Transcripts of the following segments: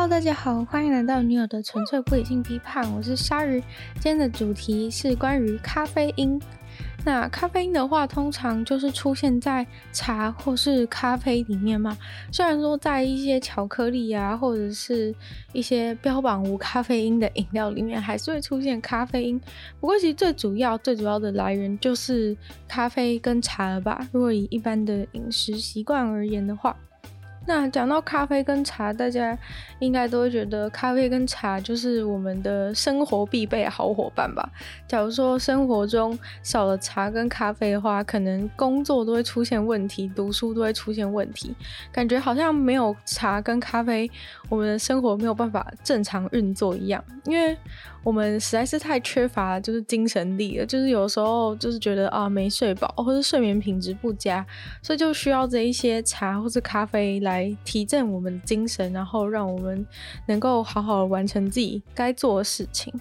Hello，大家好，欢迎来到女友的纯粹不理性批判，我是鲨鱼。今天的主题是关于咖啡因。那咖啡因的话，通常就是出现在茶或是咖啡里面嘛。虽然说在一些巧克力啊，或者是一些标榜无咖啡因的饮料里面，还是会出现咖啡因。不过，其实最主要、最主要的来源就是咖啡跟茶了吧。如果以一般的饮食习惯而言的话。那讲到咖啡跟茶，大家应该都会觉得咖啡跟茶就是我们的生活必备好伙伴吧。假如说生活中少了茶跟咖啡的话，可能工作都会出现问题，读书都会出现问题，感觉好像没有茶跟咖啡，我们的生活没有办法正常运作一样，因为。我们实在是太缺乏就是精神力了，就是有时候就是觉得啊没睡饱，或者睡眠品质不佳，所以就需要这一些茶或是咖啡来来提振我们的精神，然后让我们能够好好完成自己该做的事情。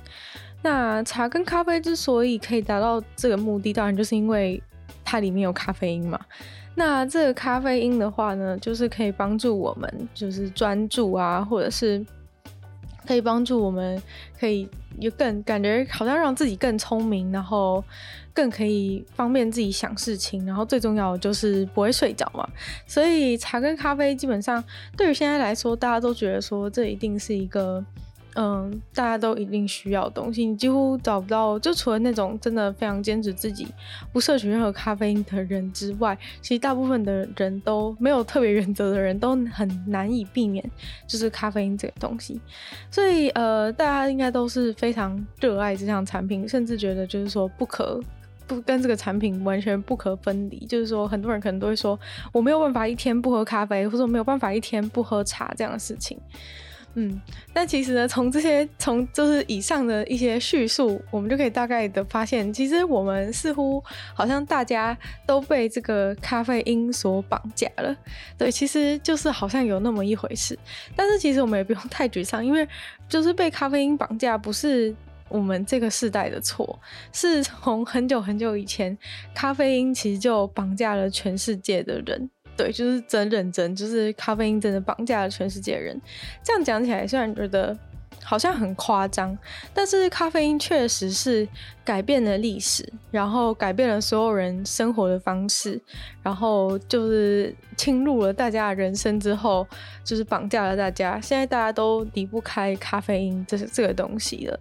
那茶跟咖啡之所以可以达到这个目的，当然就是因为它里面有咖啡因嘛。那这个咖啡因的话呢，就是可以帮助我们就是专注啊，或者是。可以帮助我们，可以有更感觉好像让自己更聪明，然后更可以方便自己想事情，然后最重要的就是不会睡着嘛。所以茶跟咖啡基本上对于现在来说，大家都觉得说这一定是一个。嗯，大家都一定需要的东西，你几乎找不到，就除了那种真的非常坚持自己不摄取任何咖啡因的人之外，其实大部分的人都没有特别原则的人都很难以避免，就是咖啡因这个东西。所以呃，大家应该都是非常热爱这项产品，甚至觉得就是说不可不跟这个产品完全不可分离。就是说，很多人可能都会说，我没有办法一天不喝咖啡，或者我没有办法一天不喝茶这样的事情。嗯，但其实呢，从这些从就是以上的一些叙述，我们就可以大概的发现，其实我们似乎好像大家都被这个咖啡因所绑架了。对，其实就是好像有那么一回事。但是其实我们也不用太沮丧，因为就是被咖啡因绑架不是我们这个世代的错，是从很久很久以前，咖啡因其实就绑架了全世界的人。对，就是真认真，就是咖啡因真的绑架了全世界人。这样讲起来，虽然觉得好像很夸张，但是咖啡因确实是改变了历史，然后改变了所有人生活的方式，然后就是侵入了大家的人生之后，就是绑架了大家。现在大家都离不开咖啡因这这个东西了。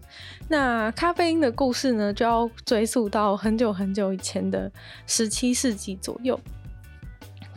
那咖啡因的故事呢，就要追溯到很久很久以前的十七世纪左右。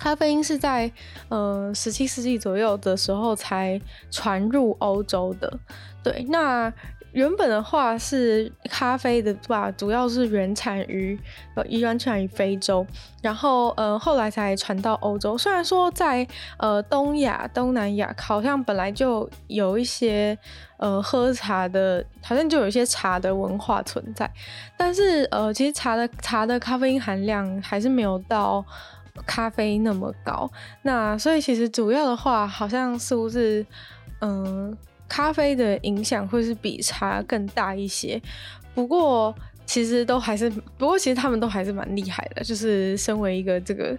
咖啡因是在呃十七世纪左右的时候才传入欧洲的。对，那原本的话是咖啡的话，主要是原产于呃原产于非洲，然后呃后来才传到欧洲。虽然说在呃东亚、东南亚好像本来就有一些呃喝茶的，好像就有一些茶的文化存在，但是呃其实茶的茶的咖啡因含量还是没有到。咖啡那么高，那所以其实主要的话，好像似乎是，嗯，咖啡的影响会是比茶更大一些。不过其实都还是，不过其实他们都还是蛮厉害的。就是身为一个这个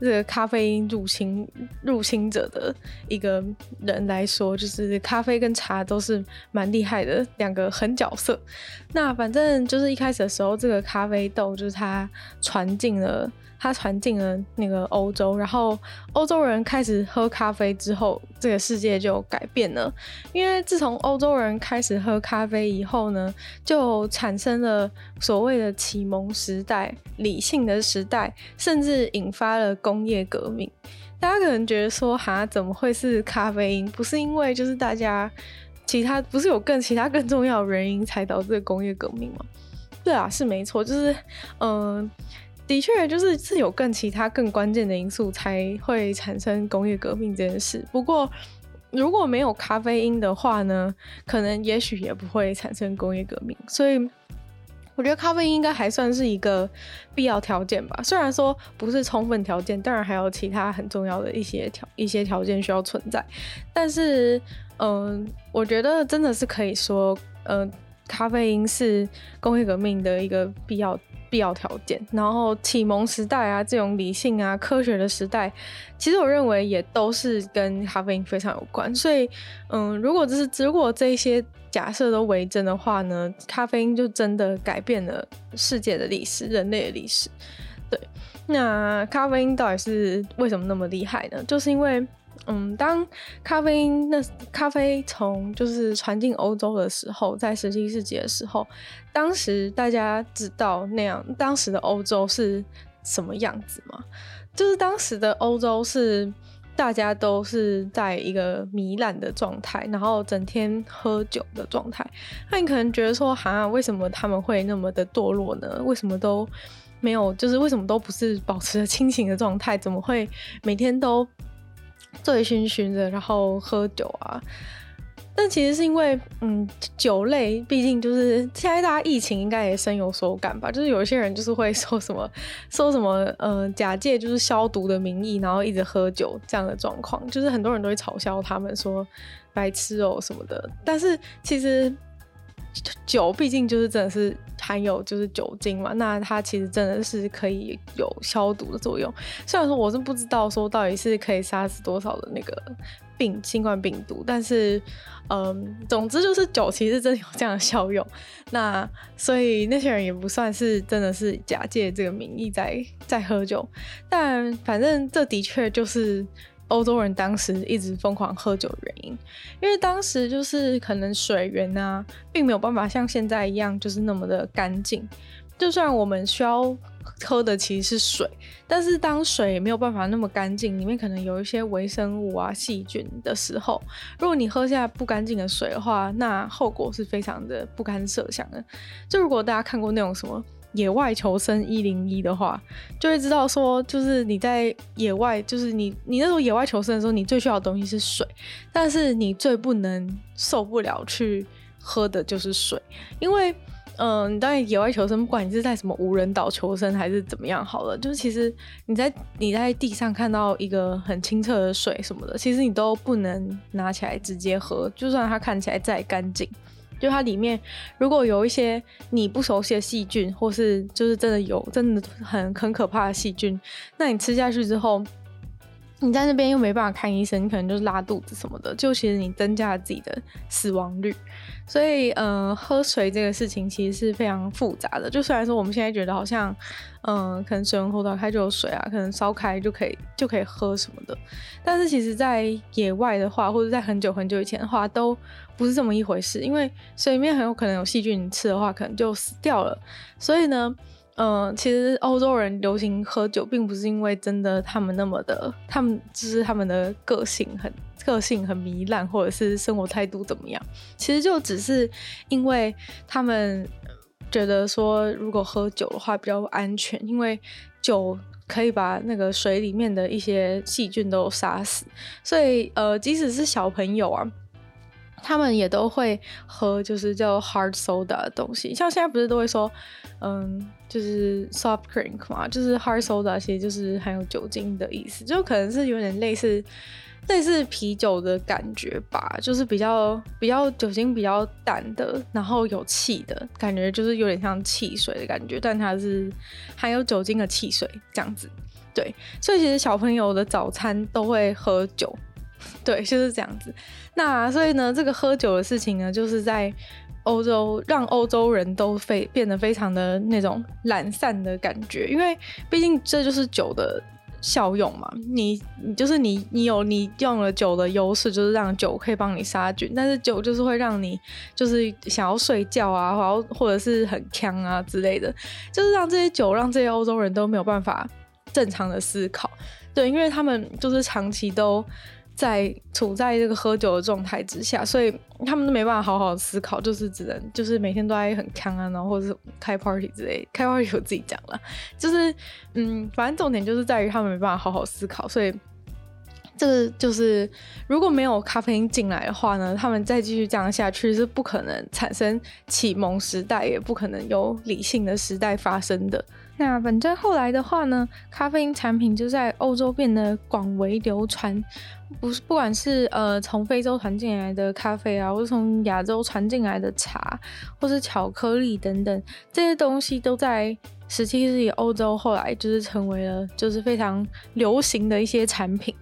这个咖啡入侵入侵者的一个人来说，就是咖啡跟茶都是蛮厉害的两个狠角色。那反正就是一开始的时候，这个咖啡豆就是它传进了。它传进了那个欧洲，然后欧洲人开始喝咖啡之后，这个世界就改变了。因为自从欧洲人开始喝咖啡以后呢，就产生了所谓的启蒙时代、理性的时代，甚至引发了工业革命。大家可能觉得说，哈，怎么会是咖啡因？不是因为就是大家其他不是有更其他更重要的原因才导致工业革命吗？对啊，是没错，就是嗯。的确，就是是有更其他更关键的因素才会产生工业革命这件事。不过，如果没有咖啡因的话呢，可能也许也不会产生工业革命。所以，我觉得咖啡因应该还算是一个必要条件吧。虽然说不是充分条件，当然还有其他很重要的一些条一些条件需要存在。但是，嗯，我觉得真的是可以说，嗯，咖啡因是工业革命的一个必要。必要条件。然后启蒙时代啊，这种理性啊、科学的时代，其实我认为也都是跟咖啡因非常有关。所以，嗯，如果这是如果这些假设都为真的话呢，咖啡因就真的改变了世界的历史、人类的历史。对，那咖啡因到底是为什么那么厉害呢？就是因为。嗯，当咖啡因那咖啡从就是传进欧洲的时候，在十七世纪的时候，当时大家知道那样当时的欧洲是什么样子吗？就是当时的欧洲是大家都是在一个糜烂的状态，然后整天喝酒的状态。那你可能觉得说，哈，为什么他们会那么的堕落呢？为什么都没有，就是为什么都不是保持着清醒的状态？怎么会每天都？醉醺醺的，然后喝酒啊，但其实是因为，嗯，酒类毕竟就是现在大家疫情应该也深有所感吧，就是有一些人就是会说什么 说什么，呃，假借就是消毒的名义，然后一直喝酒这样的状况，就是很多人都会嘲笑他们说白痴哦什么的，但是其实。酒毕竟就是真的是含有就是酒精嘛，那它其实真的是可以有消毒的作用。虽然说我是不知道说到底是可以杀死多少的那个病新冠病毒，但是嗯，总之就是酒其实真的有这样的效用。那所以那些人也不算是真的是假借这个名义在在喝酒，但反正这的确就是。欧洲人当时一直疯狂喝酒的原因，因为当时就是可能水源啊，并没有办法像现在一样就是那么的干净。就算我们需要喝的其实是水，但是当水没有办法那么干净，里面可能有一些微生物啊、细菌的时候，如果你喝下不干净的水的话，那后果是非常的不堪设想的。就如果大家看过那种什么。野外求生一零一的话，就会知道说，就是你在野外，就是你你那种野外求生的时候，你最需要的东西是水，但是你最不能受不了去喝的就是水，因为，嗯、呃，你在野外求生，不管你是在什么无人岛求生还是怎么样，好了，就是其实你在你在地上看到一个很清澈的水什么的，其实你都不能拿起来直接喝，就算它看起来再干净。就它里面如果有一些你不熟悉的细菌，或是就是真的有真的很很可怕的细菌，那你吃下去之后，你在那边又没办法看医生，你可能就是拉肚子什么的，就其实你增加了自己的死亡率。所以，呃，喝水这个事情其实是非常复杂的。就虽然说我们现在觉得好像，嗯、可能水龙头打开就有水啊，可能烧开就可以就可以喝什么的，但是其实，在野外的话，或者在很久很久以前的话，都不是这么一回事。因为水里面很有可能有细菌，你吃的话可能就死掉了。所以呢，嗯、其实欧洲人流行喝酒，并不是因为真的他们那么的，他们就是他们的个性很。个性很糜烂，或者是生活态度怎么样？其实就只是因为他们觉得说，如果喝酒的话比较安全，因为酒可以把那个水里面的一些细菌都杀死。所以，呃，即使是小朋友啊，他们也都会喝，就是叫 hard soda 的东西。像现在不是都会说，嗯，就是 soft drink 嘛，就是 hard soda，其实就是含有酒精的意思，就可能是有点类似。类似啤酒的感觉吧，就是比较比较酒精比较淡的，然后有气的感觉，就是有点像汽水的感觉，但它是含有酒精的汽水这样子。对，所以其实小朋友的早餐都会喝酒，对，就是这样子。那所以呢，这个喝酒的事情呢，就是在欧洲让欧洲人都非变得非常的那种懒散的感觉，因为毕竟这就是酒的。效用嘛，你你就是你，你有你用了酒的优势，就是让酒可以帮你杀菌，但是酒就是会让你就是想要睡觉啊，或或者是很呛啊之类的，就是让这些酒让这些欧洲人都没有办法正常的思考，对，因为他们就是长期都。在处在这个喝酒的状态之下，所以他们都没办法好好思考，就是只能就是每天都在很锵啊，然后或者是开 party 之类，开 party 我自己讲了，就是嗯，反正重点就是在于他们没办法好好思考，所以这个就是如果没有咖啡因进来的话呢，他们再继续这样下去是不可能产生启蒙时代，也不可能有理性的时代发生的。那反正后来的话呢，咖啡因产品就在欧洲变得广为流传，不是不管是呃从非洲传进来的咖啡啊，或是从亚洲传进来的茶，或是巧克力等等，这些东西都在十七世纪欧洲后来就是成为了就是非常流行的一些产品。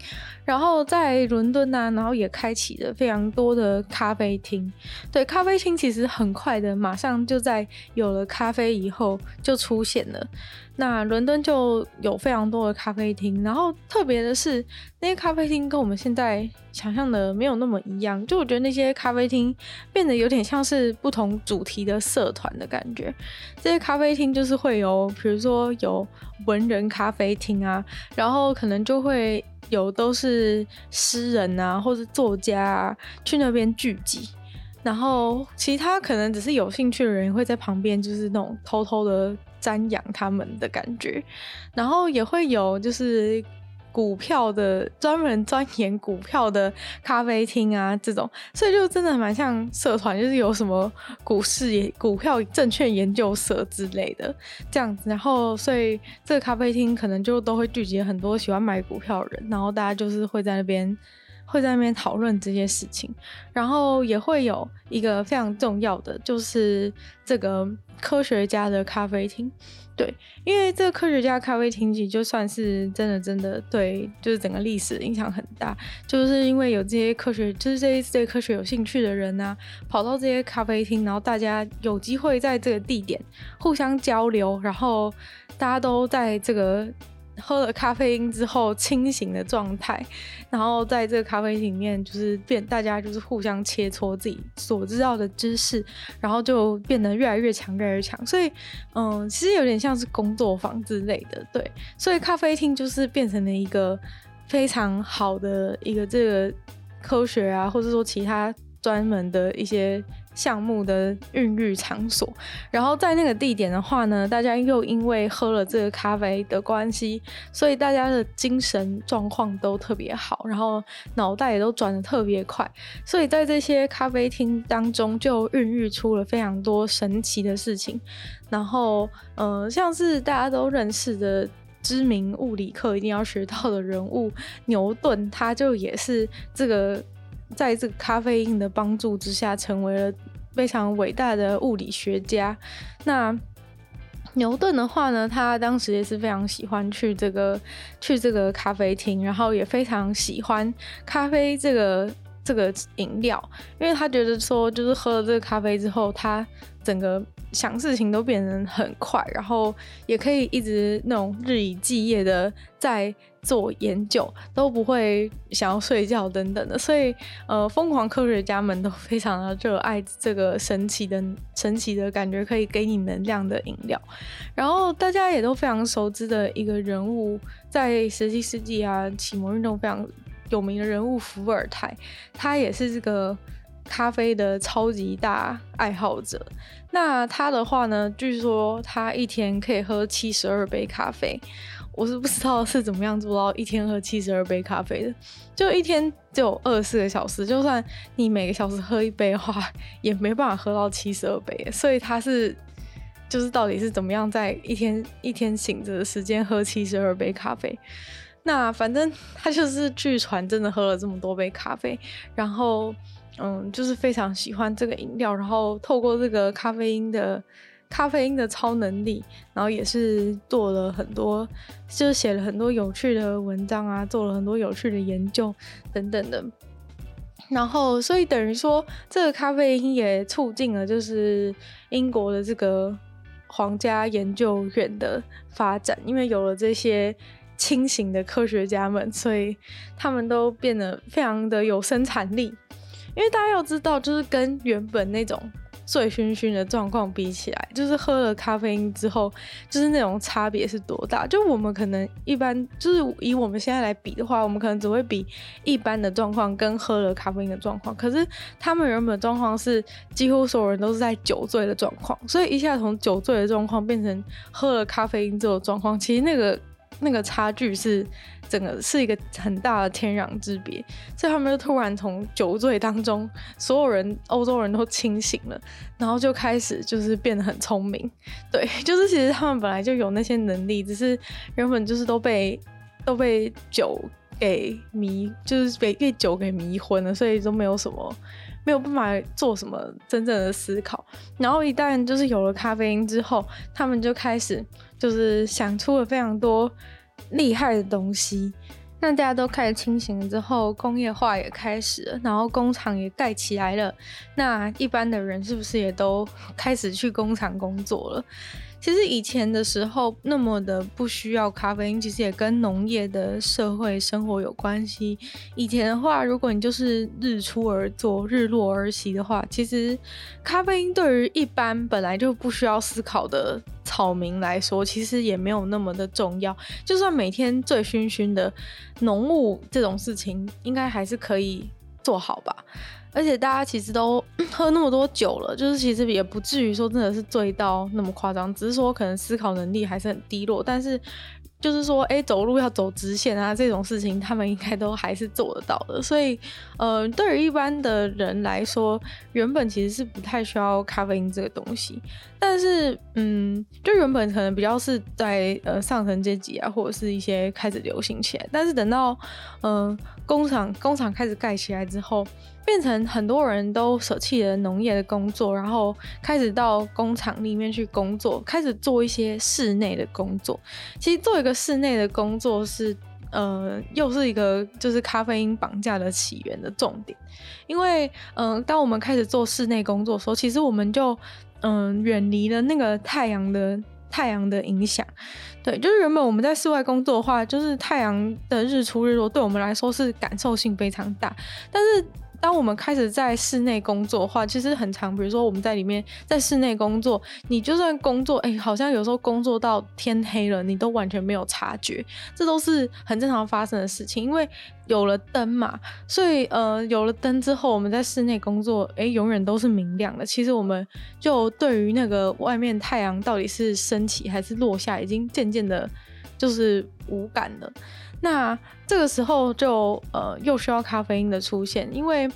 然后在伦敦呢，然后也开启了非常多的咖啡厅。对，咖啡厅其实很快的，马上就在有了咖啡以后就出现了。那伦敦就有非常多的咖啡厅，然后特别的是那些咖啡厅跟我们现在想象的没有那么一样。就我觉得那些咖啡厅变得有点像是不同主题的社团的感觉。这些咖啡厅就是会有，比如说有文人咖啡厅啊，然后可能就会。有都是诗人啊，或者作家啊，去那边聚集，然后其他可能只是有兴趣的人会在旁边，就是那种偷偷的瞻仰他们的感觉，然后也会有就是。股票的专门钻研股票的咖啡厅啊，这种，所以就真的蛮像社团，就是有什么股市股票证券研究社之类的这样子，然后所以这个咖啡厅可能就都会聚集很多喜欢买股票的人，然后大家就是会在那边会在那边讨论这些事情，然后也会有一个非常重要的，就是这个科学家的咖啡厅。对，因为这个科学家咖啡厅，其实就算是真的，真的对，就是整个历史影响很大。就是因为有这些科学，就是这些对科学有兴趣的人啊，跑到这些咖啡厅，然后大家有机会在这个地点互相交流，然后大家都在这个。喝了咖啡因之后清醒的状态，然后在这个咖啡厅里面就是变，大家就是互相切磋自己所知道的知识，然后就变得越来越强，越来越强。所以，嗯，其实有点像是工作坊之类的，对。所以咖啡厅就是变成了一个非常好的一个这个科学啊，或者说其他专门的一些。项目的孕育场所，然后在那个地点的话呢，大家又因为喝了这个咖啡的关系，所以大家的精神状况都特别好，然后脑袋也都转得特别快，所以在这些咖啡厅当中就孕育出了非常多神奇的事情。然后，呃，像是大家都认识的知名物理课一定要学到的人物牛顿，他就也是这个。在这个咖啡因的帮助之下，成为了非常伟大的物理学家。那牛顿的话呢，他当时也是非常喜欢去这个去这个咖啡厅，然后也非常喜欢咖啡这个这个饮料，因为他觉得说，就是喝了这个咖啡之后，他整个想事情都变得很快，然后也可以一直那种日以继夜的在。做研究都不会想要睡觉等等的，所以呃，疯狂科学家们都非常的热爱这个神奇的、神奇的感觉，可以给你能量的饮料。然后大家也都非常熟知的一个人物，在十七世纪啊，启蒙运动非常有名的人物伏尔泰，他也是这个咖啡的超级大爱好者。那他的话呢，据说他一天可以喝七十二杯咖啡。我是不知道是怎么样做到一天喝七十二杯咖啡的，就一天只有二十四个小时，就算你每个小时喝一杯的话，也没办法喝到七十二杯。所以他是，就是到底是怎么样在一天一天醒着的时间喝七十二杯咖啡？那反正他就是据传真的喝了这么多杯咖啡，然后嗯，就是非常喜欢这个饮料，然后透过这个咖啡因的。咖啡因的超能力，然后也是做了很多，就是写了很多有趣的文章啊，做了很多有趣的研究等等的。然后，所以等于说，这个咖啡因也促进了就是英国的这个皇家研究院的发展，因为有了这些清醒的科学家们，所以他们都变得非常的有生产力。因为大家要知道，就是跟原本那种。醉醺醺的状况比起来，就是喝了咖啡因之后，就是那种差别是多大？就我们可能一般，就是以我们现在来比的话，我们可能只会比一般的状况跟喝了咖啡因的状况。可是他们原本状况是几乎所有人都是在酒醉的状况，所以一下从酒醉的状况变成喝了咖啡因之后状况，其实那个那个差距是。整个是一个很大的天壤之别，所以他们就突然从酒醉当中，所有人欧洲人都清醒了，然后就开始就是变得很聪明。对，就是其实他们本来就有那些能力，只是原本就是都被都被酒给迷，就是被被酒给迷昏了，所以都没有什么没有办法做什么真正的思考。然后一旦就是有了咖啡因之后，他们就开始就是想出了非常多厉害的东西。那大家都开始清醒了之后，工业化也开始了，然后工厂也盖起来了。那一般的人是不是也都开始去工厂工作了？其实以前的时候那么的不需要咖啡因，其实也跟农业的社会生活有关系。以前的话，如果你就是日出而作，日落而息的话，其实咖啡因对于一般本来就不需要思考的草民来说，其实也没有那么的重要。就算每天醉醺醺的农务这种事情，应该还是可以做好吧。而且大家其实都 喝那么多酒了，就是其实也不至于说真的是醉到那么夸张，只是说可能思考能力还是很低落。但是就是说，哎，走路要走直线啊，这种事情他们应该都还是做得到的。所以，呃，对于一般的人来说，原本其实是不太需要咖啡因这个东西。但是，嗯，就原本可能比较是在呃上层阶级啊，或者是一些开始流行起来。但是等到嗯、工厂工厂开始盖起来之后。变成很多人都舍弃了农业的工作，然后开始到工厂里面去工作，开始做一些室内的工作。其实做一个室内的工作是，呃，又是一个就是咖啡因绑架的起源的重点。因为，嗯、当我们开始做室内工作的时候，其实我们就，嗯、远离了那个太阳的太阳的影响。对，就是原本我们在室外工作的话，就是太阳的日出日落对我们来说是感受性非常大，但是。当我们开始在室内工作的话，其实很常，比如说我们在里面在室内工作，你就算工作，哎、好像有时候工作到天黑了，你都完全没有察觉，这都是很正常发生的事情。因为有了灯嘛，所以呃，有了灯之后，我们在室内工作，哎、永远都是明亮的。其实我们就对于那个外面太阳到底是升起还是落下，已经渐渐的，就是无感了。那这个时候就呃又需要咖啡因的出现，因为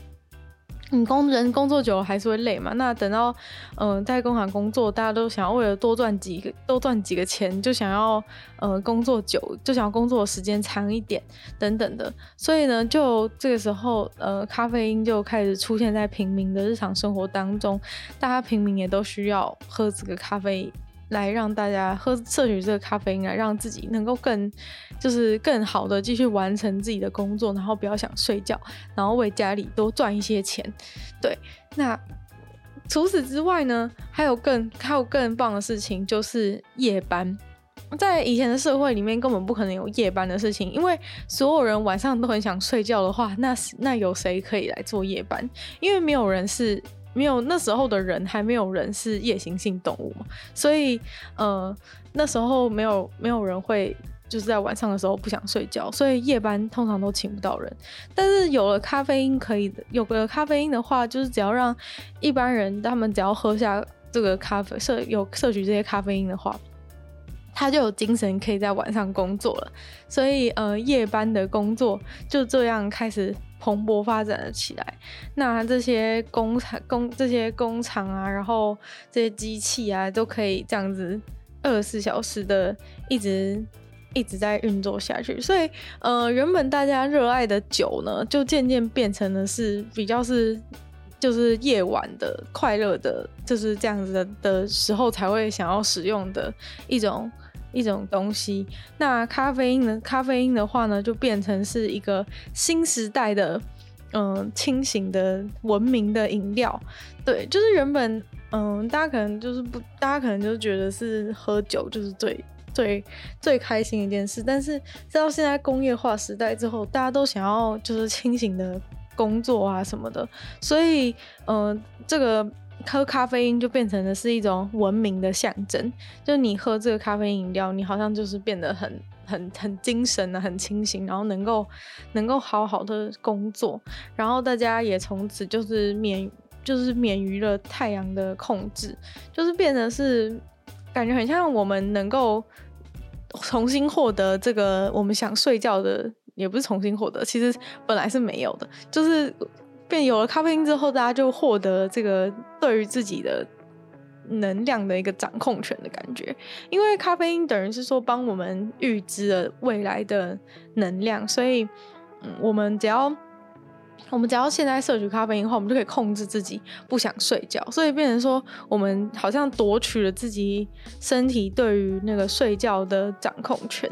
你工人工作久了还是会累嘛。那等到嗯、在工厂工作，大家都想要为了多赚几个多赚几个钱，就想要呃工作久，就想要工作时间长一点等等的。所以呢，就这个时候呃咖啡因就开始出现在平民的日常生活当中，大家平民也都需要喝这个咖啡。来让大家喝摄取这个咖啡因，来让自己能够更就是更好的继续完成自己的工作，然后不要想睡觉，然后为家里多赚一些钱。对，那除此之外呢，还有更还有更棒的事情，就是夜班。在以前的社会里面，根本不可能有夜班的事情，因为所有人晚上都很想睡觉的话，那那有谁可以来做夜班？因为没有人是。没有，那时候的人还没有人是夜行性动物嘛，所以呃那时候没有没有人会就是在晚上的时候不想睡觉，所以夜班通常都请不到人。但是有了咖啡因可以，有了咖啡因的话，就是只要让一般人他们只要喝下这个咖啡摄有摄取这些咖啡因的话，他就有精神可以在晚上工作了。所以呃夜班的工作就这样开始。蓬勃发展了起来。那这些工厂、工这些工厂啊，然后这些机器啊，都可以这样子二十四小时的一直一直在运作下去。所以，呃，原本大家热爱的酒呢，就渐渐变成了是比较是就是夜晚的快乐的，就是这样子的的时候才会想要使用的一种。一种东西，那咖啡因呢？咖啡因的话呢，就变成是一个新时代的，嗯、清醒的、文明的饮料。对，就是原本，嗯、大家可能就是不，大家可能就觉得是喝酒就是最最最开心一件事。但是，直到现在工业化时代之后，大家都想要就是清醒的工作啊什么的，所以，嗯、这个。喝咖啡因就变成了是一种文明的象征，就你喝这个咖啡饮料，你好像就是变得很很很精神啊，很清醒，然后能够能够好好的工作，然后大家也从此就是免就是免于了太阳的控制，就是变得是感觉很像我们能够重新获得这个我们想睡觉的，也不是重新获得，其实本来是没有的，就是。变有了咖啡因之后，大家就获得这个对于自己的能量的一个掌控权的感觉。因为咖啡因等于是说帮我们预知了未来的能量，所以，嗯，我们只要我们只要现在摄取咖啡因的话，我们就可以控制自己不想睡觉，所以变成说我们好像夺取了自己身体对于那个睡觉的掌控权。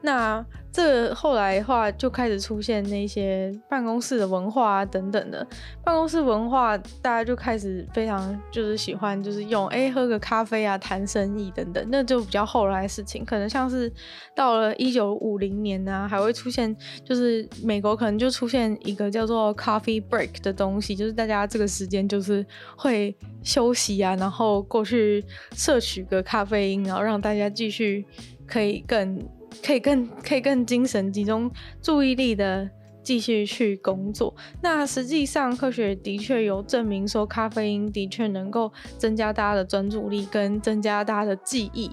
那这后来的话，就开始出现那些办公室的文化啊等等的。办公室文化，大家就开始非常就是喜欢，就是用哎、喝个咖啡啊谈生意等等，那就比较后来的事情。可能像是到了一九五零年啊，还会出现，就是美国可能就出现一个叫做 coffee break 的东西，就是大家这个时间就是会休息啊，然后过去摄取个咖啡因，然后让大家继续可以更。可以更可以更精神集中注意力的继续去工作。那实际上科学的确有证明说，咖啡因的确能够增加大家的专注力跟增加大家的记忆，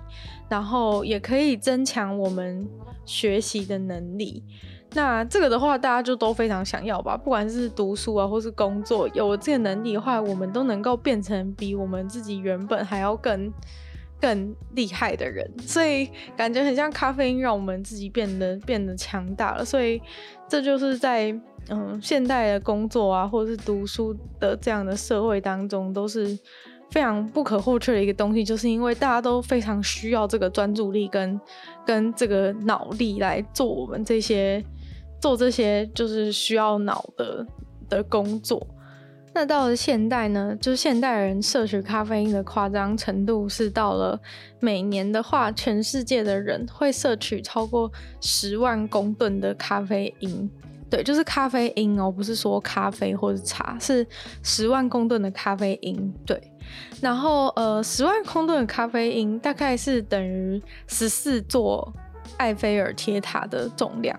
然后也可以增强我们学习的能力。那这个的话，大家就都非常想要吧？不管是读书啊，或是工作，有了这个能力的话，我们都能够变成比我们自己原本还要更。更厉害的人，所以感觉很像咖啡因让我们自己变得变得强大了。所以这就是在嗯现代的工作啊，或者是读书的这样的社会当中，都是非常不可或缺的一个东西。就是因为大家都非常需要这个专注力跟 跟这个脑力来做我们这些做这些就是需要脑的的工作。那到了现代呢，就是现代人摄取咖啡因的夸张程度是到了每年的话，全世界的人会摄取超过十万公吨的咖啡因。对，就是咖啡因哦，不是说咖啡或者茶，是十万公吨的咖啡因。对，然后呃，十万公吨的咖啡因大概是等于十四座埃菲尔铁塔的重量。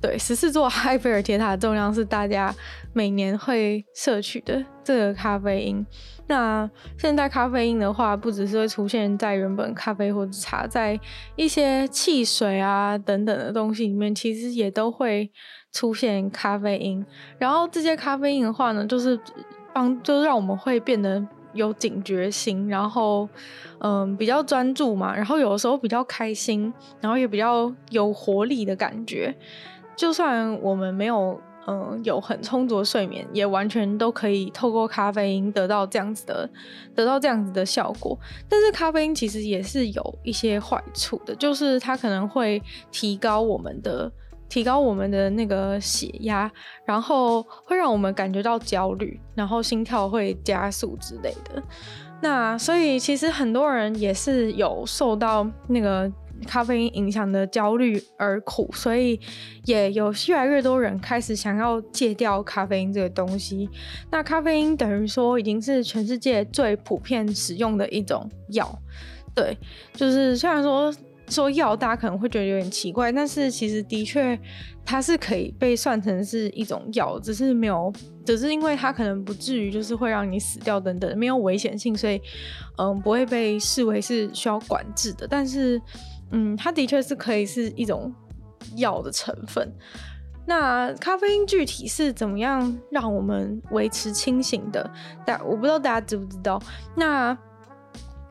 对，十四座 埃菲尔铁塔的重量是大家每年会摄取的这个咖啡因。那现在咖啡因的话，不只是会出现在原本咖啡或者茶，在一些汽水啊等等的东西里面，其实也都会出现咖啡因。然后这些咖啡因的话呢，就是帮，就是让我们会变得有警觉性，然后嗯比较专注嘛，然后有的时候比较开心，然后也比较有活力的感觉。就算我们没有嗯有很充足的睡眠，也完全都可以透过咖啡因得到这样子的得到这样子的效果。但是咖啡因其实也是有一些坏处的，就是它可能会提高我们的提高我们的那个血压，然后会让我们感觉到焦虑，然后心跳会加速之类的。那所以其实很多人也是有受到那个。咖啡因影响的焦虑而苦，所以也有越来越多人开始想要戒掉咖啡因这个东西。那咖啡因等于说已经是全世界最普遍使用的一种药，对，就是虽然说说药大家可能会觉得有点奇怪，但是其实的确它是可以被算成是一种药，只是没有，只是因为它可能不至于就是会让你死掉等等，没有危险性，所以嗯不会被视为是需要管制的，但是。嗯，它的确是可以是一种药的成分。那咖啡因具体是怎么样让我们维持清醒的？但我不知道大家知不知道。那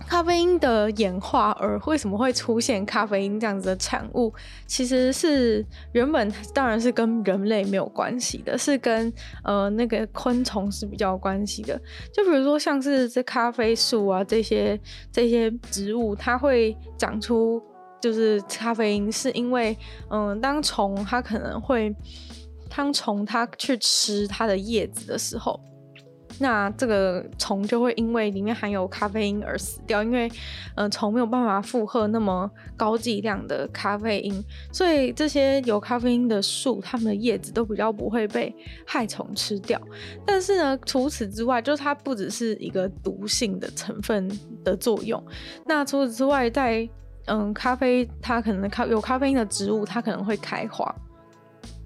咖啡因的演化而为什么会出现咖啡因这样子的产物，其实是原本当然是跟人类没有关系的，是跟呃那个昆虫是比较有关系的。就比如说像是这咖啡树啊这些这些植物，它会长出。就是咖啡因，是因为，嗯，当虫它可能会，当虫它去吃它的叶子的时候，那这个虫就会因为里面含有咖啡因而死掉，因为，嗯，虫没有办法负荷那么高剂量的咖啡因，所以这些有咖啡因的树，它们的叶子都比较不会被害虫吃掉。但是呢，除此之外，就是它不只是一个毒性的成分的作用，那除此之外，在嗯，咖啡它可能咖有咖啡因的植物，它可能会开花。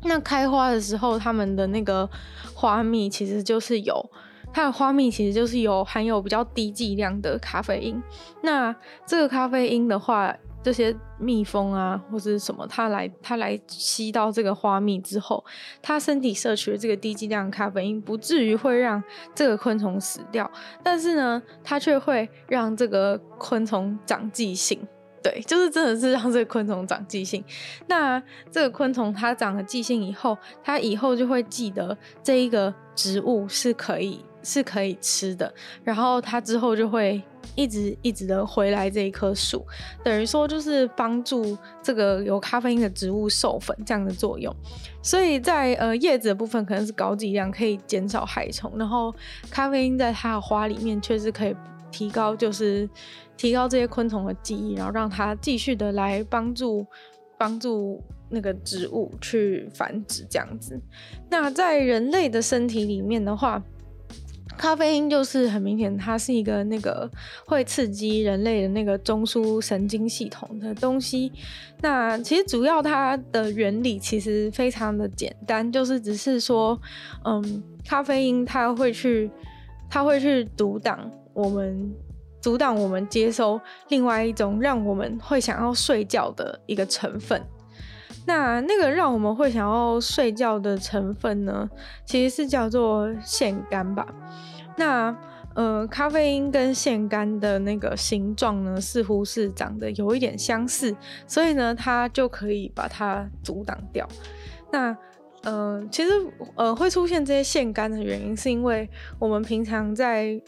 那开花的时候，它们的那个花蜜其实就是有它的花蜜，其实就是有含有比较低剂量的咖啡因。那这个咖啡因的话，这些蜜蜂啊或者什么，它来它来吸到这个花蜜之后，它身体摄取的这个低剂量的咖啡因，不至于会让这个昆虫死掉，但是呢，它却会让这个昆虫长记性。对，就是真的是让这个昆虫长记性。那这个昆虫它长了记性以后，它以后就会记得这一个植物是可以是可以吃的，然后它之后就会一直一直的回来这一棵树，等于说就是帮助这个有咖啡因的植物授粉这样的作用。所以在呃叶子的部分可能是高剂量，可以减少害虫，然后咖啡因在它的花里面确实可以提高，就是。提高这些昆虫的记忆，然后让它继续的来帮助帮助那个植物去繁殖，这样子。那在人类的身体里面的话，咖啡因就是很明显，它是一个那个会刺激人类的那个中枢神经系统的东西。那其实主要它的原理其实非常的简单，就是只是说，嗯，咖啡因它会去它会去阻挡我们。阻挡我们接收另外一种让我们会想要睡觉的一个成分。那那个让我们会想要睡觉的成分呢，其实是叫做腺苷吧。那呃，咖啡因跟腺苷的那个形状呢，似乎是长得有一点相似，所以呢，它就可以把它阻挡掉。那呃，其实呃，会出现这些腺苷的原因，是因为我们平常在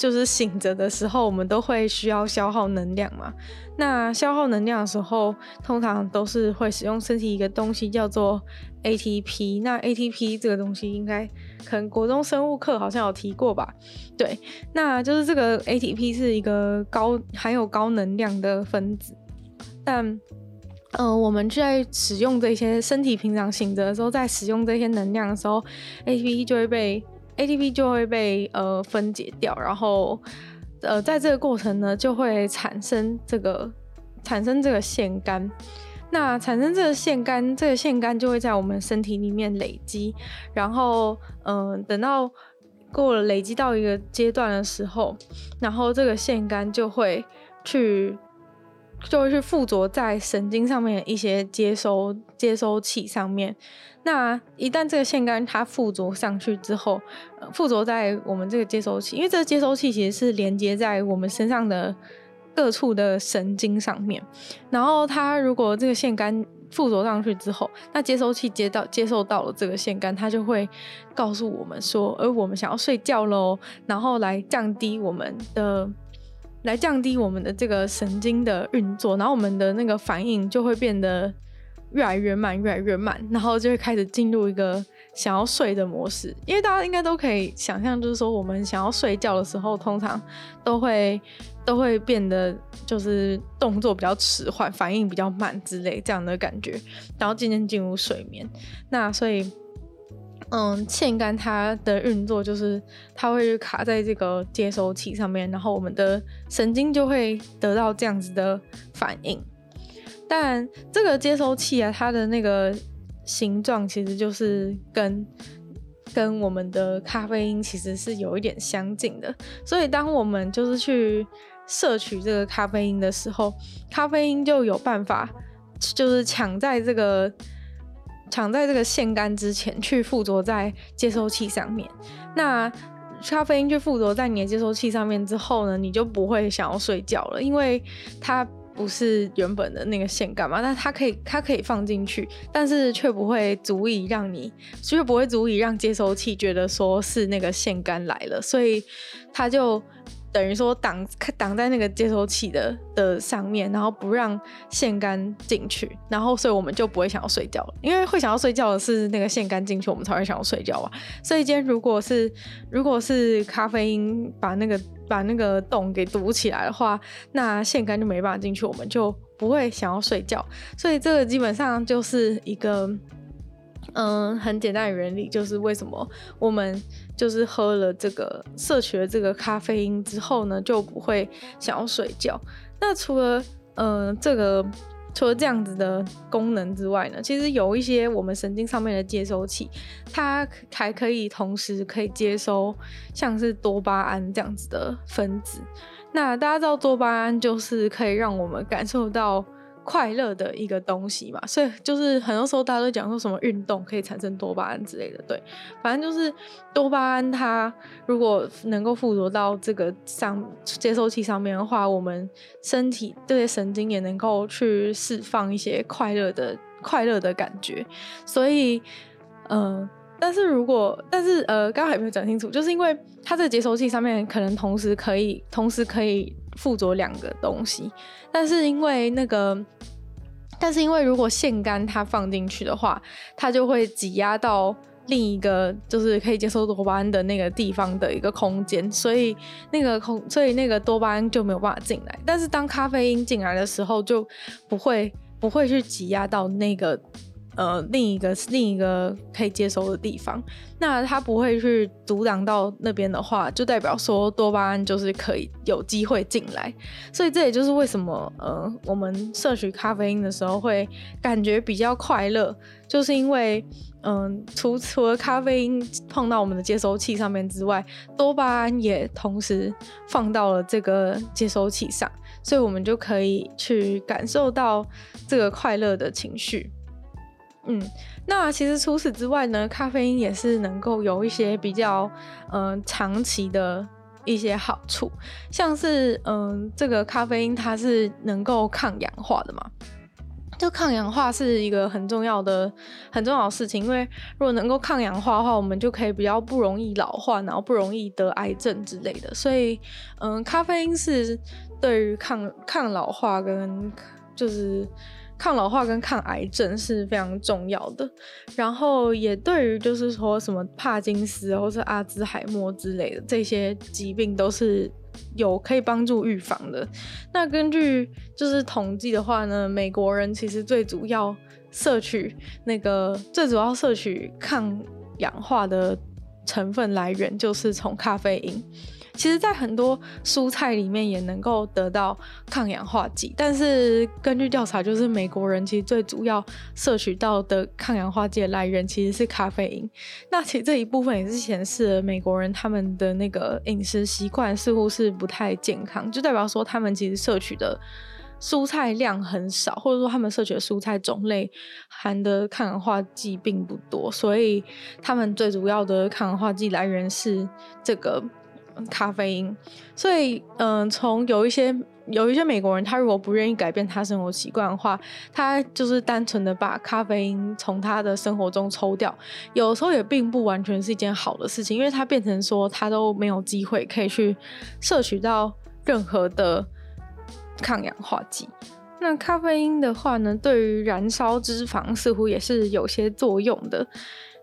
就是醒着的时候，我们都会需要消耗能量嘛。那消耗能量的时候，通常都是会使用身体一个东西叫做 ATP。那 ATP 这个东西，应该可能国中生物课好像有提过吧？对，那就是这个 ATP 是一个高含有高能量的分子。但，嗯、呃，我们在使用这些身体平常醒着的时候，在使用这些能量的时候，ATP 就会被。ATP 就会被呃分解掉，然后呃在这个过程呢，就会产生这个产生这个腺苷。那产生这个腺苷，这个腺苷就会在我们身体里面累积，然后嗯、等到过了累积到一个阶段的时候，然后这个腺苷就会去就会去附着在神经上面的一些接收接收器上面。那一旦这个腺苷它附着上去之后，附着在我们这个接收器，因为这个接收器其实是连接在我们身上的各处的神经上面。然后它如果这个腺苷附着上去之后，那接收器接到接受到了这个腺苷，它就会告诉我们说，而我们想要睡觉喽，然后来降低我们的，来降低我们的这个神经的运作，然后我们的那个反应就会变得。越来越慢，越来越慢，然后就会开始进入一个想要睡的模式。因为大家应该都可以想象，就是说我们想要睡觉的时候，通常都会 都会变得就是动作比较迟缓，反应比较慢之类这样的感觉，然后渐渐进入睡眠。那所以，嗯，腺苷它的运作就是它会卡在这个接收器上面，然后我们的神经就会得到这样子的反应。但这个接收器啊，它的那个形状其实就是跟跟我们的咖啡因其实是有一点相近的。所以当我们就是去摄取这个咖啡因的时候，咖啡因就有办法，就是抢在这个抢在这个腺苷之前去附着在接收器上面。那咖啡因去附着在你的接收器上面之后呢，你就不会想要睡觉了，因为它。不是原本的那个腺苷嘛？但它可以，它可以放进去，但是却不会足以让你，却不会足以让接收器觉得说是那个腺苷来了，所以它就。等于说挡挡在那个接收器的的上面，然后不让线杆进去，然后所以我们就不会想要睡觉了，因为会想要睡觉的是那个线杆进去，我们才会想要睡觉啊。所以今天如果是如果是咖啡因把那个把那个洞给堵起来的话，那线杆就没办法进去，我们就不会想要睡觉。所以这个基本上就是一个。嗯，很简单的原理就是为什么我们就是喝了这个摄取了这个咖啡因之后呢，就不会想要睡觉。那除了嗯这个除了这样子的功能之外呢，其实有一些我们神经上面的接收器，它还可以同时可以接收像是多巴胺这样子的分子。那大家知道多巴胺就是可以让我们感受到快乐的一个东西嘛，所以就是很多时候大家都讲说什么运动可以产生多巴胺之类的，对，反正就是多巴胺它如果能够附着到这个上接收器上面的话，我们身体这些神经也能够去释放一些快乐的快乐的感觉，所以，嗯、但是如果但是呃，刚刚还没有讲清楚，就是因为它这个接收器上面可能同时可以同时可以。附着两个东西，但是因为那个，但是因为如果线杆它放进去的话，它就会挤压到另一个就是可以接收多巴胺的那个地方的一个空间，所以那个空，所以那个多巴胺就没有办法进来。但是当咖啡因进来的时候，就不会不会去挤压到那个。呃，另一个另一个可以接收的地方，那它不会去阻挡到那边的话，就代表说多巴胺就是可以有机会进来。所以这也就是为什么呃，我们摄取咖啡因的时候会感觉比较快乐，就是因为嗯、除除了咖啡因碰到我们的接收器上面之外，多巴胺也同时放到了这个接收器上，所以我们就可以去感受到这个快乐的情绪。嗯，那其实除此之外呢，咖啡因也是能够有一些比较嗯、长期的一些好处，像是嗯、呃、这个咖啡因它是能够抗氧化的嘛，就抗氧化是一个很重要的很重要的事情，因为如果能够抗氧化的话，我们就可以比较不容易老化，然后不容易得癌症之类的，所以嗯、咖啡因是对于抗抗老化跟就是。抗老化跟抗癌症是非常重要的，然后也对于就是说什么帕金斯或是阿兹海默之类的这些疾病都是有可以帮助预防的。那根据就是统计的话呢，美国人其实最主要摄取那个最主要摄取抗氧化的成分来源就是从咖啡因。其实，在很多蔬菜里面也能够得到抗氧化剂，但是根据调查，就是美国人其实最主要摄取到的抗氧化剂的来源其实是咖啡因。那其实这一部分也是显示了美国人他们的那个饮食习惯似乎是不太健康，就代表说他们其实摄取的蔬菜量很少，或者说他们摄取的蔬菜种类含的抗氧化剂并不多，所以他们最主要的抗氧化剂来源是这个。咖啡因，所以嗯，从有一些有一些美国人，他如果不愿意改变他生活习惯的话，他就是单纯的把咖啡因从他的生活中抽掉，有时候也并不完全是一件好的事情，因为他变成说他都没有机会可以去摄取到任何的抗氧化剂。那咖啡因的话呢，对于燃烧脂肪似乎也是有些作用的。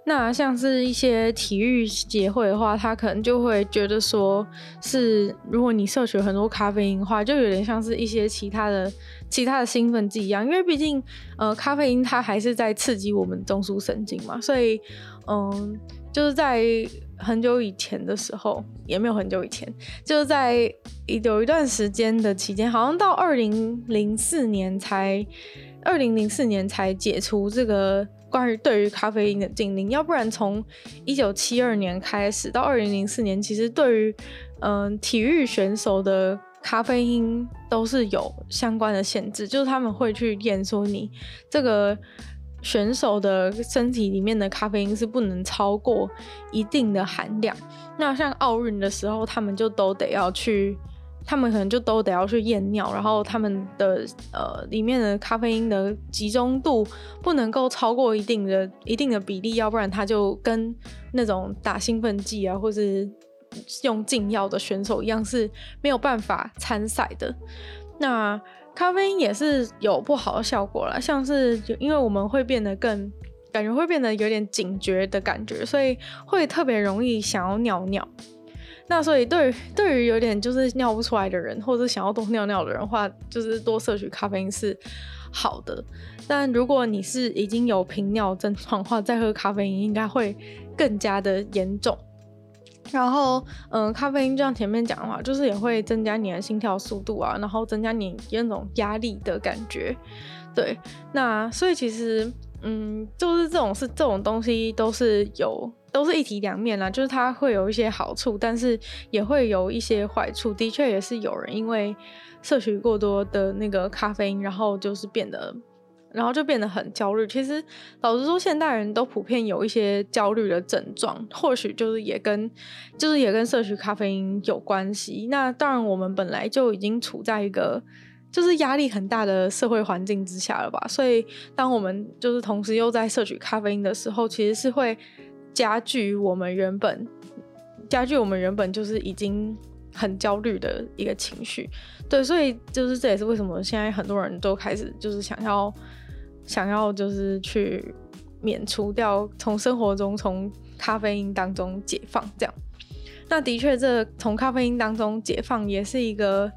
那像是一些体育协会的话，他可能就会觉得说，是如果你摄取很多咖啡因的话，就有点像是一些其他的其他的兴奋剂一样，因为毕竟呃咖啡因它还是在刺激我们中枢神经嘛，所以嗯就是在很久以前的时候，也没有很久以前，就是在有一段时间的期间，好像到二零零四年才二零零四年才解除这个。关于对于咖啡因的禁令，要不然从一九七二年开始到二零零四年，其实对于嗯、呃、体育选手的咖啡因都是有相关的限制，就是他们会去验说你这个选手的身体里面的咖啡因是不能超过一定的含量。那像奥运的时候，他们就都得要去。他们可能就都得要去验尿，然后他们的呃里面的咖啡因的集中度不能够超过一定的一定的比例，要不然他就跟那种打兴奋剂啊，或是用禁药的选手一样是没有办法参赛的。那咖啡因也是有不好的效果啦，像是因为我们会变得更感觉会变得有点警觉的感觉，所以会特别容易想要尿尿。那所以对于对于有点就是尿不出来的人，或者想要多尿尿的人话，就是多摄取咖啡因是好的。但如果你是已经有频尿症状的话，再喝咖啡因应该会更加的严重。然后，嗯，咖啡因就像前面讲的话，就是也会增加你的心跳速度啊，然后增加你那种压力的感觉。对，那所以其实，嗯，就是这种是这种东西都是有。都是一体两面啦，就是它会有一些好处，但是也会有一些坏处。的确也是有人因为摄取过多的那个咖啡因，然后就是变得，然后就变得很焦虑。其实老实说，现代人都普遍有一些焦虑的症状，或许就是也跟就是也跟摄取咖啡因有关系。那当然，我们本来就已经处在一个。就是压力很大的社会环境之下了吧，所以当我们就是同时又在摄取咖啡因的时候，其实是会加剧我们原本加剧我们原本就是已经很焦虑的一个情绪。对，所以就是这也是为什么现在很多人都开始就是想要想要就是去免除掉从生活中从咖啡因当中解放这样。那的确，这从咖啡因当中解放也是一个。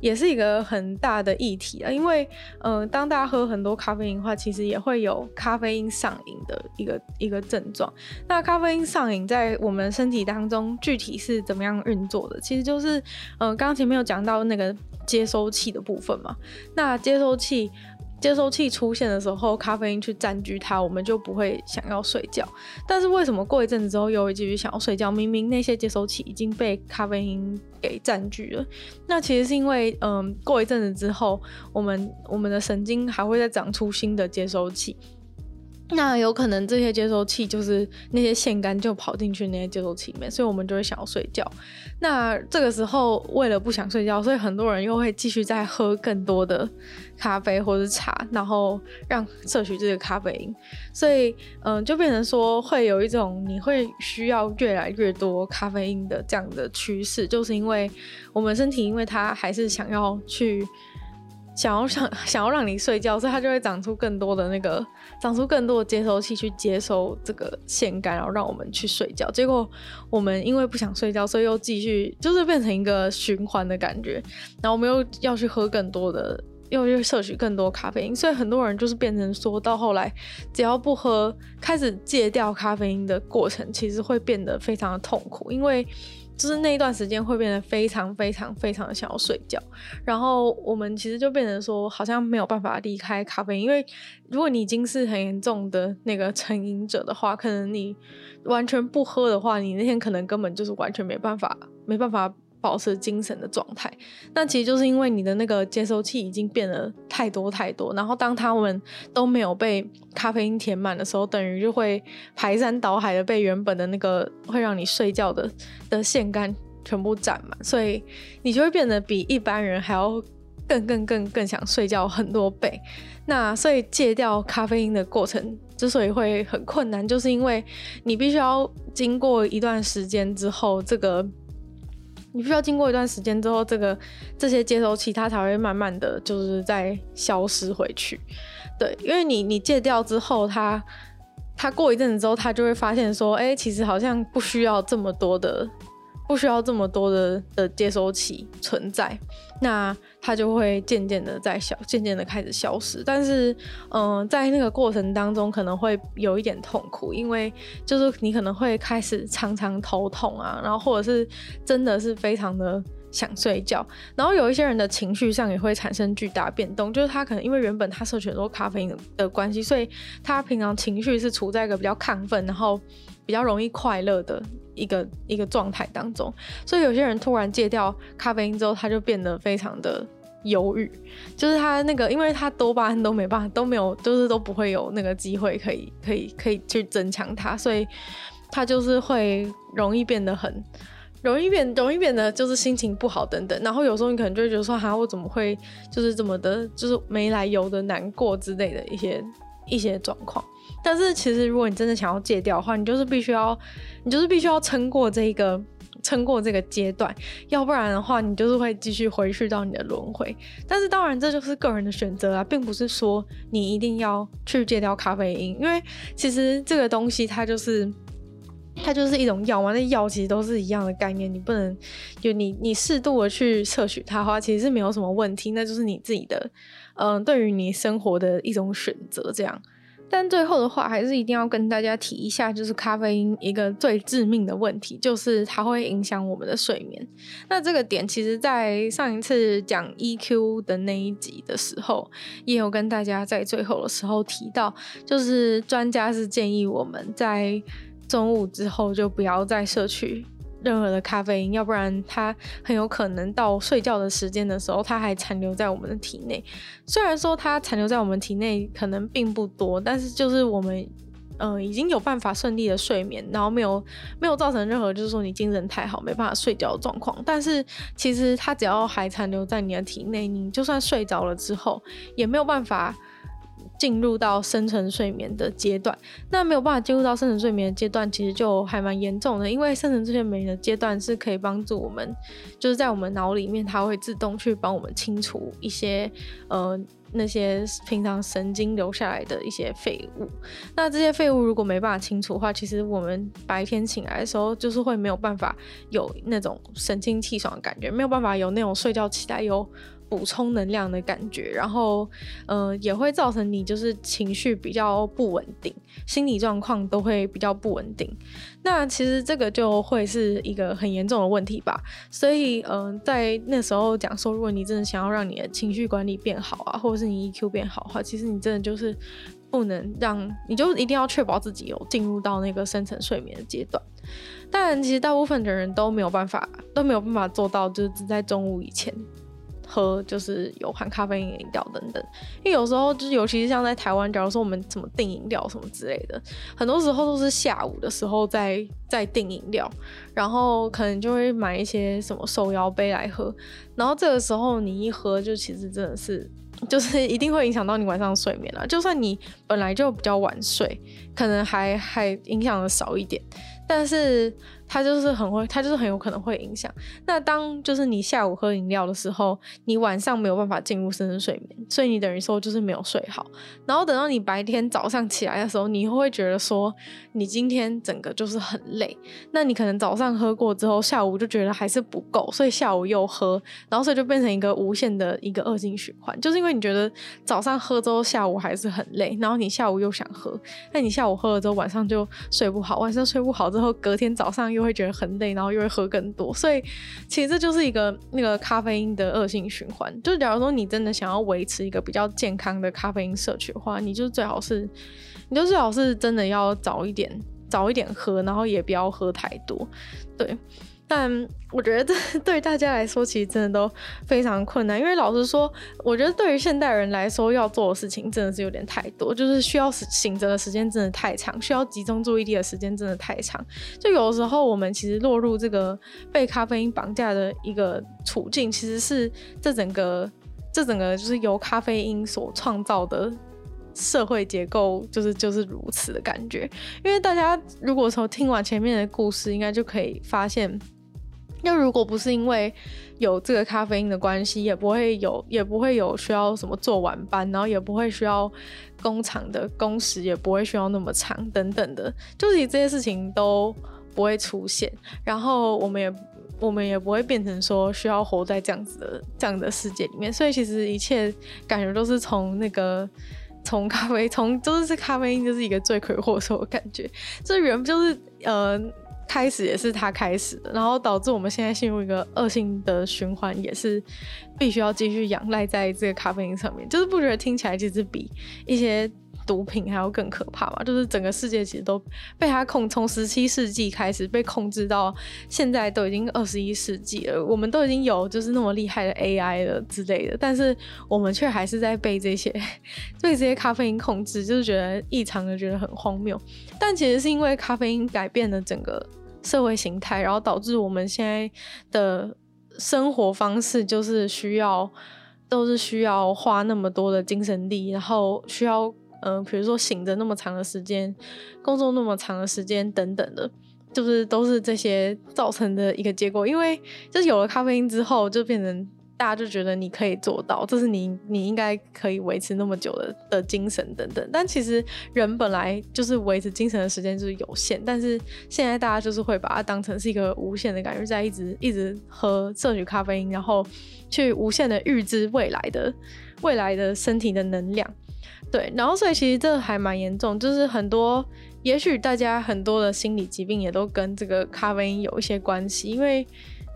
也是一个很大的议题啊，因为，嗯、当大家喝很多咖啡因的话，其实也会有咖啡因上瘾的一个一个症状。那咖啡因上瘾在我们身体当中具体是怎么样运作的？其实就是，嗯、刚刚前面有讲到那个接收器的部分嘛。那接收器。接收器出现的时候，咖啡因去占据它，我们就不会想要睡觉。但是为什么过一阵子之后又会继续想要睡觉？明明那些接收器已经被咖啡因给占据了。那其实是因为，嗯，过一阵子之后，我们我们的神经还会再长出新的接收器。那有可能这些接收器就是那些腺苷就跑进去那些接收器里面，所以我们就会想要睡觉。那这个时候为了不想睡觉，所以很多人又会继续再喝更多的咖啡或者茶，然后让摄取这个咖啡因。所以嗯，就变成说会有一种你会需要越来越多咖啡因的这样的趋势，就是因为我们身体因为它还是想要去。想要想 想要让你睡觉，所以它就会长出更多的那个，长出更多的接收器去接收这个腺苷，然后让我们去睡觉。结果我们因为不想睡觉，所以又继续就是变成一个循环的感觉。然后我们又要去喝更多的，又又摄取更多咖啡因，所以很多人就是变成说到后来，只要不喝，开始戒掉咖啡因的过程，其实会变得非常的痛苦，因为。就是那一段时间会变得非常非常非常的想要睡觉，然后我们其实就变成说好像没有办法离开咖啡因，因为如果你已经是很严重的那个成瘾者的话，可能你完全不喝的话，你那天可能根本就是完全没办法，没办法。保持精神的状态，那其实就是因为你的那个接收器已经变得太多太多，然后当他们都没有被咖啡因填满的时候，等于就会排山倒海的被原本的那个会让你睡觉的的腺苷全部占满，所以你就会变得比一般人还要更更更更想睡觉很多倍。那所以戒掉咖啡因的过程之所以会很困难，就是因为你必须要经过一段时间之后，这个。你需要经过一段时间之后，这个这些接收器它才会慢慢的就是再消失回去，对，因为你你戒掉之后，它它过一阵子之后，它就会发现说，哎、其实好像不需要这么多的。不需要这么多的的接收器存在，那它就会渐渐的在消，渐渐的开始消失。但是，嗯、在那个过程当中可能会有一点痛苦，因为就是你可能会开始常常头痛啊，然后或者是真的是非常的想睡觉。然后有一些人的情绪上也会产生巨大变动，就是他可能因为原本他摄取很多咖啡因的关系，所以他平常情绪是处在一个比较亢奋，然后比较容易快乐的。一个一个状态当中，所以有些人突然戒掉咖啡因之后，他就变得非常的忧郁，就是他那个，因为他多巴胺都没办法，都没有，就是都不会有那个机会可以可以可以去增强他，所以他就是会容易变得很容易变，容易变得就是心情不好等等。然后有时候你可能就会觉得说，哈，我怎么会就是这么的，就是没来由的难过之类的一些一些状况。但是其实，如果你真的想要戒掉的话，你就是必须要，你就是必须要撑过这一个，撑过这个阶段，要不然的话，你就是会继续回去到你的轮回。但是当然，这就是个人的选择啊，并不是说你一定要去戒掉咖啡因，因为其实这个东西它就是，它就是一种药嘛，那药其实都是一样的概念，你不能就你你适度的去摄取它的话，其实是没有什么问题，那就是你自己的，嗯、对于你生活的一种选择，这样。但最后的话，还是一定要跟大家提一下，就是咖啡因一个最致命的问题，就是它会影响我们的睡眠。那这个点，其实在上一次讲 EQ 的那一集的时候，也有跟大家在最后的时候提到，就是专家是建议我们在中午之后就不要再摄取任何的咖啡因，要不然它很有可能到睡觉的时间的时候，它还残留在我们的体内。虽然说它残留在我们体内可能并不多，但是就是我们呃已经有办法顺利的睡眠，然后没有没有造成任何就是说你精神太好没办法睡觉的状况。但是其实它只要还残留在你的体内，你就算睡着了之后也没有办法。进入到深层睡眠的阶段，那没有办法进入到深层睡眠的阶段，其实就还蛮严重的。因为深层睡眠的阶段是可以帮助我们，就是在我们脑里面，它会自动去帮我们清除一些呃那些平常神经留下来的一些废物。那这些废物如果没办法清除的话，其实我们白天醒来的时候，就是会没有办法有那种神清气爽的感觉，没有办法有那种睡觉起来有。补充能量的感觉，然后，呃，也会造成你就是情绪比较不稳定，心理状况都会比较不稳定。那其实这个就会是一个很严重的问题吧。所以，嗯、在那时候讲说，如果你真的想要让你的情绪管理变好啊，或者是你 EQ 变好的话，其实你真的就是不能让，你就一定要确保自己有进入到那个深层睡眠的阶段。但其实大部分的人都没有办法，都没有办法做到，就是只在中午以前。喝就是有含咖啡因饮料等等，因为有时候就是，尤其是像在台湾，假如说我们怎么订饮料什么之类的，很多时候都是下午的时候在在订饮料，然后可能就会买一些什么手摇杯来喝，然后这个时候你一喝，就其实真的是就是一定会影响到你晚上睡眠了。就算你本来就比较晚睡，可能还还影响的少一点，但是。它就是很会，它就是很有可能会影响。那当就是你下午喝饮料的时候，你晚上没有办法进入深层睡眠，所以你等于说就是没有睡好。然后等到你白天早上起来的时候，你会觉得说你今天整个就是很累。那你可能早上喝过之后，下午就觉得还是不够，所以下午又喝，然后所以就变成一个无限的一个恶性循环。就是因为你觉得早上喝之后，下午还是很累，然后你下午又想喝，那你下午喝了之后，晚上就睡不好，晚上睡不好之后，隔天早上又。就会觉得很累，然后又会喝更多，所以其实这就是一个那个咖啡因的恶性循环。就假如说你真的想要维持一个比较健康的咖啡因摄取的话，你就最好是，你就最好是真的要早一点，早一点喝，然后也不要喝太多，对。但我觉得这 对大家来说其实真的都非常困难，因为老实说，我觉得对于现代人来说要做的事情真的是有点太多，就是需要醒着的时间真的太长，需要集中注意力的时间真的太长。就有时候我们其实落入这个被咖啡因绑架的一个处境，其实是这整个这整个就是由咖啡因所创造的社会结构，就是就是如此的感觉。因为大家如果从听完前面的故事，应该就可以发现。那如果不是因为有这个咖啡因的关系，也不会有，也不会有需要什么做晚班，然后也不会需要工厂的工时，也不会需要那么长等等的，就是这些事情都不会出现，然后我们也我们也不会变成说需要活在这样子的这样的世界里面，所以其实一切感觉都是从那个从咖啡从就是咖啡因就是一个罪魁祸首的感觉，这原就是呃。开始也是他开始的，然后导致我们现在陷入一个恶性的循环，也是必须要继续仰赖在这个咖啡因上面。就是不觉得听起来其实比一些毒品还要更可怕嘛？就是整个世界其实都被他控，从十七世纪开始被控制到现在都已经二十一世纪了，我们都已经有就是那么厉害的 AI 了之类的，但是我们却还是在被这些被这些咖啡因控制，就是觉得异常的觉得很荒谬。但其实是因为咖啡因改变了整个。社会形态，然后导致我们现在的生活方式就是需要，都是需要花那么多的精神力，然后需要，嗯、比如说醒着那么长的时间，工作那么长的时间等等的，就是都是这些造成的一个结果。因为就是有了咖啡因之后，就变成。大家就觉得你可以做到，这是你你应该可以维持那么久的的精神等等。但其实人本来就是维持精神的时间就是有限，但是现在大家就是会把它当成是一个无限的感觉，在一直一直喝摄取咖啡因，然后去无限的预知未来的未来的身体的能量。对，然后所以其实这还蛮严重，就是很多也许大家很多的心理疾病也都跟这个咖啡因有一些关系，因为。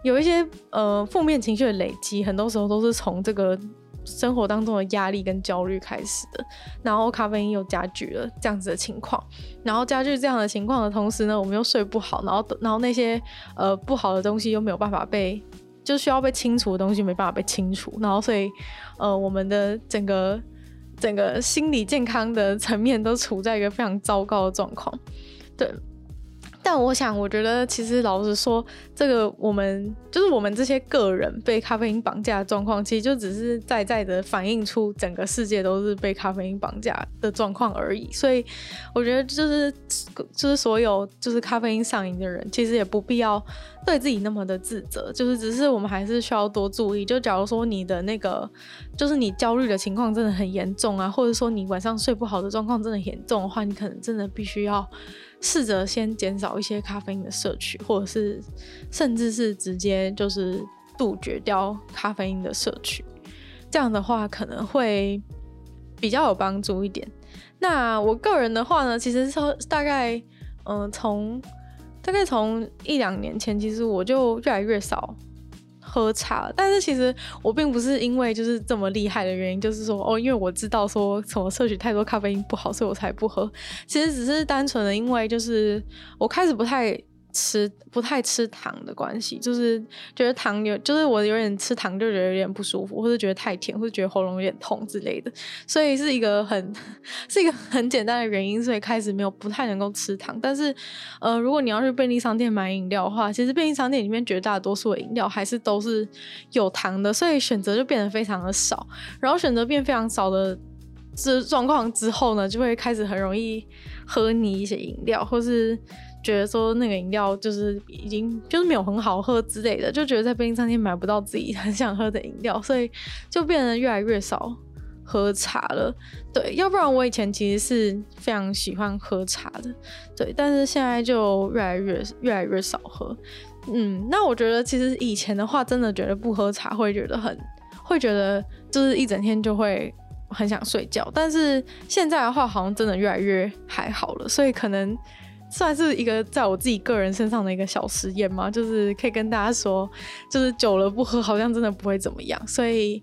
有一些呃负面情绪的累积，很多时候都是从这个生活当中的压力跟焦虑开始的，然后咖啡因又加剧了这样子的情况，然后加剧这样的情况的同时呢，我们又睡不好，然后然后那些呃不好的东西又没有办法被，就需要被清除的东西没办法被清除，然后所以呃我们的整个整个心理健康的层面都处在一个非常糟糕的状况，对。但我想，我觉得其实老实说，这个我们就是我们这些个人被咖啡因绑架的状况，其实就只是在在的反映出整个世界都是被咖啡因绑架的状况而已。所以我觉得，就是就是所有就是咖啡因上瘾的人，其实也不必要对自己那么的自责。就是只是我们还是需要多注意。就假如说你的那个，就是你焦虑的情况真的很严重啊，或者说你晚上睡不好的状况真的严重的话，你可能真的必须要。试着先减少一些咖啡因的摄取，或者是甚至是直接就是杜绝掉咖啡因的摄取，这样的话可能会比较有帮助一点。那我个人的话呢，其实说大概，嗯，从大概从一两年前，其实我就越来越少。喝茶，但是其实我并不是因为就是这么厉害的原因，就是说哦，因为我知道说什么摄取太多咖啡因不好，所以我才不喝。其实只是单纯的因为就是我开始不太。吃不太吃糖的关系，就是觉得糖有，就是我有点吃糖就觉得有点不舒服，或者觉得太甜，或者觉得喉咙有点痛之类的，所以是一个很是一个很简单的原因，所以开始没有不太能够吃糖。但是，呃，如果你要去便利商店买饮料的话，其实便利商店里面绝大多数的饮料还是都是有糖的，所以选择就变得非常的少。然后选择变非常少的这状况之后呢，就会开始很容易喝腻一些饮料，或是。觉得说那个饮料就是已经就是没有很好喝之类的，就觉得在便利商店买不到自己很想喝的饮料，所以就变得越来越少喝茶了。对，要不然我以前其实是非常喜欢喝茶的，对，但是现在就越来越越来越少喝。嗯，那我觉得其实以前的话，真的觉得不喝茶会觉得很会觉得就是一整天就会很想睡觉，但是现在的话好像真的越来越还好了，所以可能。算是一个在我自己个人身上的一个小实验嘛，就是可以跟大家说，就是久了不喝好像真的不会怎么样，所以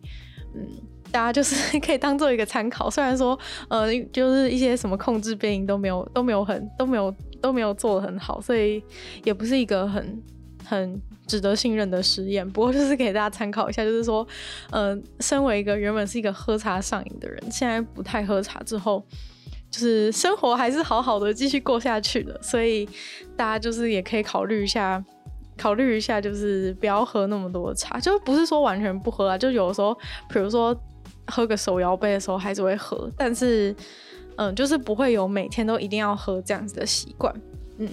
嗯，大家就是可以当做一个参考。虽然说呃，就是一些什么控制变音都没有都没有很都没有都没有做得很好，所以也不是一个很很值得信任的实验。不过就是给大家参考一下，就是说，呃，身为一个原本是一个喝茶上瘾的人，现在不太喝茶之后。就是生活还是好好的继续过下去的，所以大家就是也可以考虑一下，考虑一下，就是不要喝那么多的茶，就不是说完全不喝啊，就有时候，比如说喝个手摇杯的时候还是会喝，但是嗯，就是不会有每天都一定要喝这样子的习惯，嗯。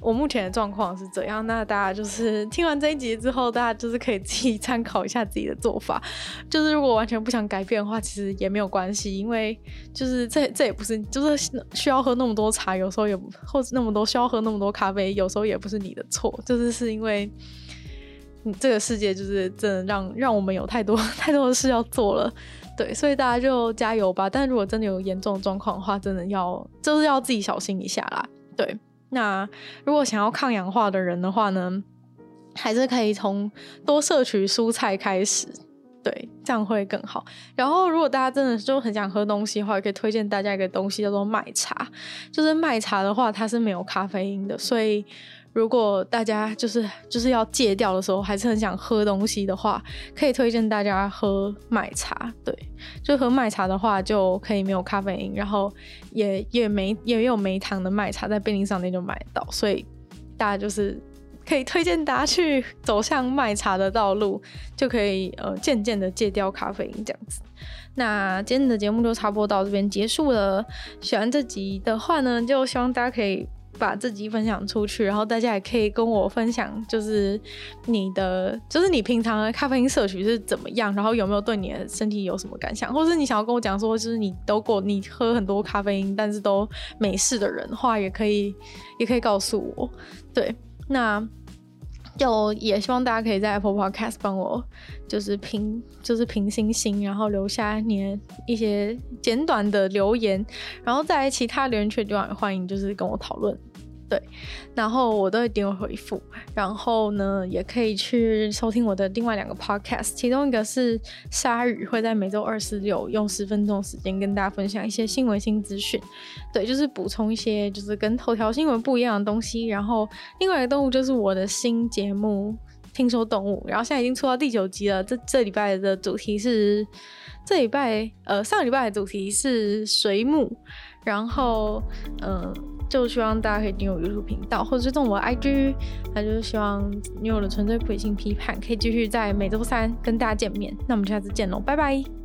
我目前的状况是这样，那大家就是听完这一集之后，大家就是可以自己参考一下自己的做法。就是如果完全不想改变的话，其实也没有关系，因为就是这这也不是就是需要喝那么多茶，有时候也或者那么多需要喝那么多咖啡，有时候也不是你的错，就是是因为这个世界就是真的让让我们有太多 太多的事要做了，对，所以大家就加油吧。但如果真的有严重的状况的话，真的要就是要自己小心一下啦，对。那如果想要抗氧化的人的话呢，还是可以从多摄取蔬菜开始，对，这样会更好。然后，如果大家真的就很想喝东西的话，可以推荐大家一个东西叫做麦茶，就是麦茶的话，它是没有咖啡因的，所以。如果大家就是就是要戒掉的时候，还是很想喝东西的话，可以推荐大家喝麦茶。对，就喝麦茶的话，就可以没有咖啡因，然后也也没也有没糖的麦茶，在便利商店就买到。所以大家就是可以推荐大家去走向麦茶的道路，就可以呃渐渐的戒掉咖啡因这样子。那今天的节目就差不多到这边结束了。喜欢这集的话呢，就希望大家可以。把自己分享出去，然后大家也可以跟我分享，就是你的，就是你平常的咖啡因摄取是怎么样，然后有没有对你的身体有什么感想，或者是你想要跟我讲说，就是你都过你喝很多咖啡因，但是都没事的人的话，也可以，也可以告诉我。对，那就也希望大家可以在 Apple Podcast 帮我，就是评，就是评星星，然后留下你的一些简短的留言，然后在其他留言区的地方欢迎，就是跟我讨论。对，然后我都会点回复，然后呢，也可以去收听我的另外两个 podcast，其中一个是鲨鱼，会在每周二、十、六用十分钟时间跟大家分享一些新闻新资讯，对，就是补充一些就是跟头条新闻不一样的东西。然后另外一个动物就是我的新节目，听说动物，然后现在已经出到第九集了。这这礼拜的主题是，这礼拜呃上礼拜的主题是水母，然后嗯。就希望大家可以订阅我 YouTube 频道，或者是追踪我的 IG，那就是希望女友的纯粹理性批判可以继续在每周三跟大家见面。那我们下次见喽，拜拜。